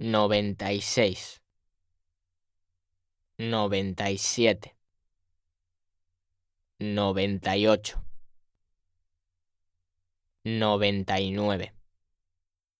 96, 97, 98, 99.